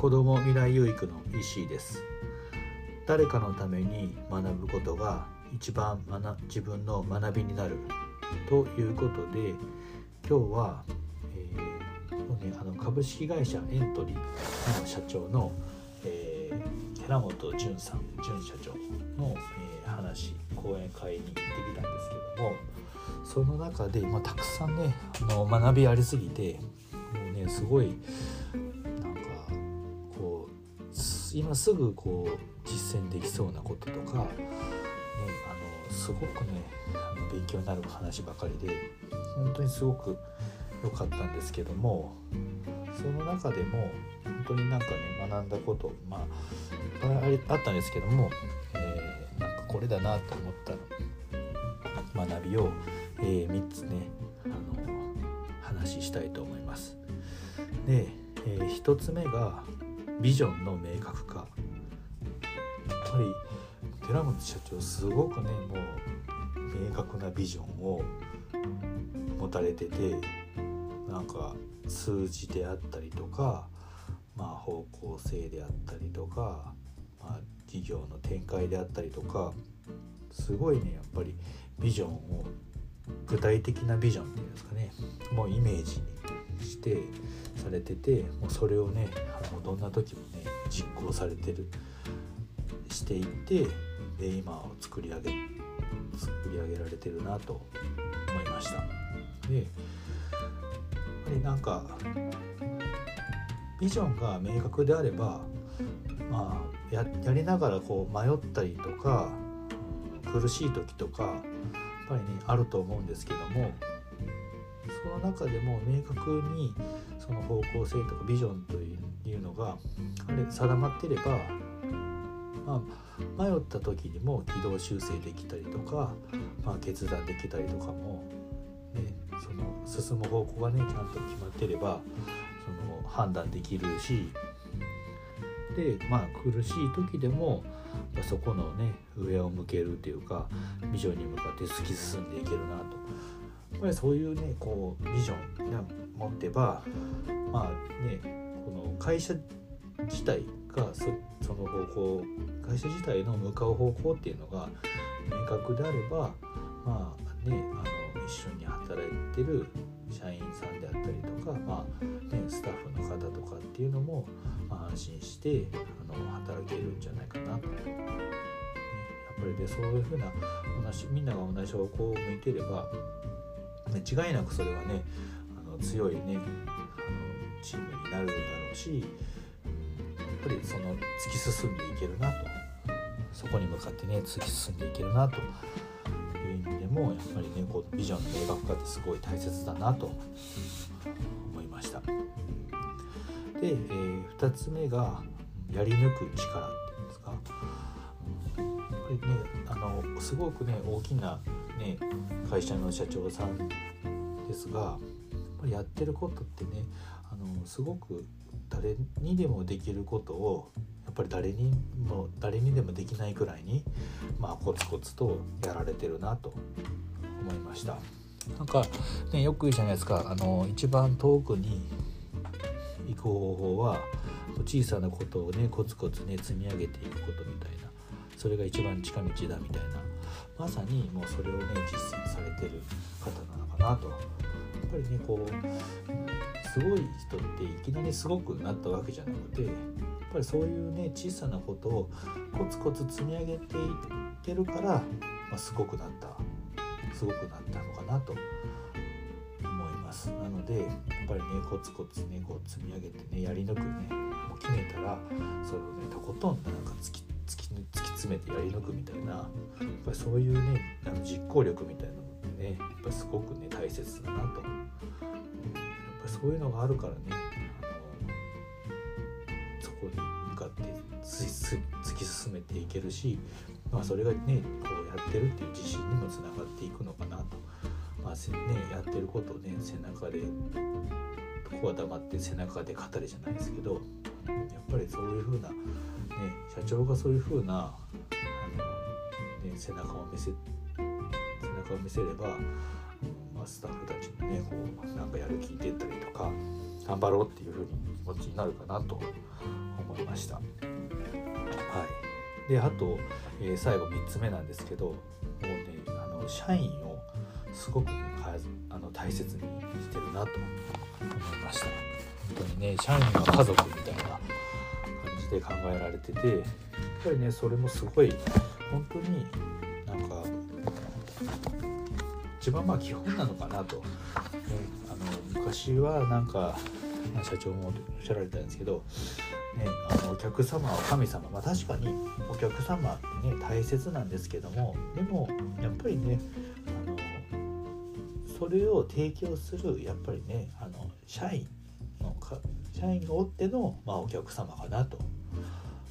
子ども未来有育の石井です。誰かのために学ぶことが一番学自分の学びになるということで今日は、えーね、あの株式会社エントリーの社長の、えー、寺本淳さん淳社長の、えー、話講演会に行ってきたんですけどもその中で、まあ、たくさんねあの学びありすぎてもうねすごい今すぐこう実践できそうなこととか、ね、あのすごくねあの勉強になる話ばかりで本当にすごく良かったんですけどもその中でも本当になんかね学んだことまあいっぱいあったんですけども、えー、なんかこれだなと思った学びを、えー、3つねあの話したいと思います。で、えー、1つ目がビジョンの明確化。やっぱり寺本社長すごくねもう明確なビジョンを持たれててなんか数字であったりとか、まあ、方向性であったりとか、まあ、事業の展開であったりとかすごいねやっぱりビジョンを具体的なビジョンっていうんですかねもうイメージにしてされててもうそれをねあのどんな時もね実行されてるしていってで今を作り上げ作り上げられてるなと思いました。でやっぱりなんかビジョンが明確であればまあややりながらこう迷ったりとか苦しい時とかやっぱりねあると思うんですけどもその中でも明確にその方向性とかビジョンというのがあれ定まってれば、まあ、迷った時にも軌道修正できたりとか、まあ、決断できたりとかも、ね、その進む方向がねちゃんと決まってればその判断できるしでまあ苦しい時でもそこのね上を向けるっていうかビジョンに向かって突き進んでいけるなと。ぱりそういうねこうビジョンを持ってばまあねこの会社自体がそその方向会社自体の向かう方向っていうのが明確であればまあねあの一緒に働いてる社員さんであったりとか、まあね、スタッフの方とかっていうのも、まあ、安心してあの働けるんじゃないかなと、ね、やっぱりでそういうふうな同じみんなが同じ方向を向いてれば間違いなくそれはねあの強いねあのチームになるだろうしやっぱりその突き進んでいけるなと。そこに向かってね突き進んでいけるなと。いう意味でもやっぱりねこうビジョンの明確化ってすごい大切だなと思いました。で、えー、2つ目がやり抜く力っていうんですか、やっぱりねあのすごくね大きな、ね、会社の社長さんですがやっぱりやってることってねあのすごく誰にでもできることをやっぱり誰にも誰にでもできないくらいに、まあ、コツコツとやられてるなと思いました。なんかねよく言うじゃないですかあの一番遠くに行く方法は小さなことをねコツコツね積み上げていくことみたいなそれが一番近道だみたいなまさにもうそれをね実践されてる方なのかなと。やっぱりねこうすごい人っていきなりすごくなったわけじゃなくてやっぱりそういうね小さなことをコツコツ積み上げていけるから、まあ、すごくなったすごくなったのかなと思います。なのでやっぱりねコツコツねこう積み上げてねやり抜くねもう決めたらそれをねとことんなんか突き突き突き詰めてやり抜くみたいなやっぱそういうねあの実行力みたいなのってねやっぱすごくね大切だなと。やっぱそういうのがあるからねあのそこに向かって突き進めていけるし、まあ、それがねこうやってるっていう自信にもつながっていくのかなと、まあね、やってることをね背中でここは黙って背中で語れじゃないですけどやっぱりそういう風な、ね、社長がそういう風なあの、ね、背中を見せ背中を見せれば、まあ、スタッフたちもねこうなんかやる気出たりとか頑張ろうっていう風に気持ちになるかなと思いました。はい、であと、えー、最後3つ目なんですけどもうねあの社員をすごく、ね、あの大切にしてるなと思いました。本当にね社員が家族みたいなで考えられててやっぱりねそれもすごい本当になんか一番まあ基本なのかなと、ね、あの昔はなんか、社長もおっしゃられたんですけど、ね、あのお客様は神様、まあ、確かにお客様ってね大切なんですけどもでもやっぱりねあのそれを提供するやっぱりねあの社員のか社員がおっての、まあ、お客様かなと。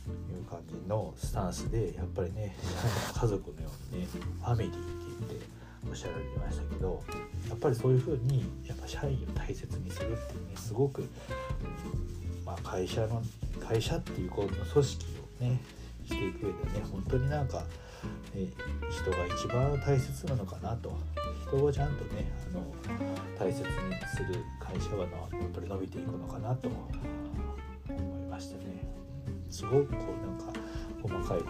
いう感じのスタンスでやっぱりね 家族のようにねファミリーって言っておっしゃられてましたけどやっぱりそういうふうにやっぱ社員を大切にするっていうねすごく、まあ、会社の会社っていうこの組織をねしていく上でね本当になんか、ね、人が一番大切なのかなと人をちゃんとねあの大切にする会社はやっぱり伸びていくのかなと思いましたね。すごくこうなんか細かいこ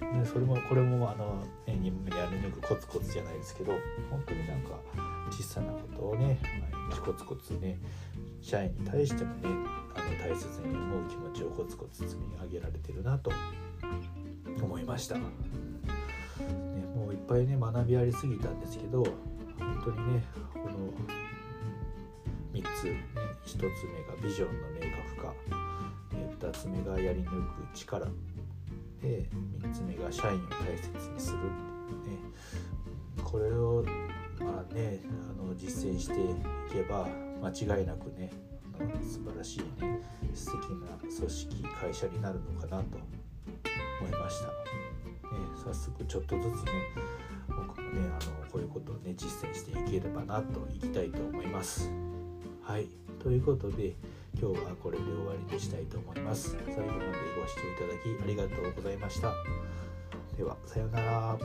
とでそれもこれもあの、ね、任務でやり抜くコツコツじゃないですけど本当になんか小さなことをね毎日コツコツね社員に対してもねあの大切に思う気持ちをコツコツ積み上げられてるなと思いました、ね、もういっぱいね学びありすぎたんですけど本当にねこの3つ、ね、1つ目がビジョンの明確化2つ目がやり抜く力で3つ目が社員を大切にするっていうねこれをまあねあの実践していけば間違いなくねあの素晴らしいね素敵な組織会社になるのかなと思いました、ね、早速ちょっとずつねあのこういうことをね実践していければなといきたいと思います。はい。ということで今日はこれで終わりにしたいと思います。最後までご視聴いただきありがとうございました。ではさようなら。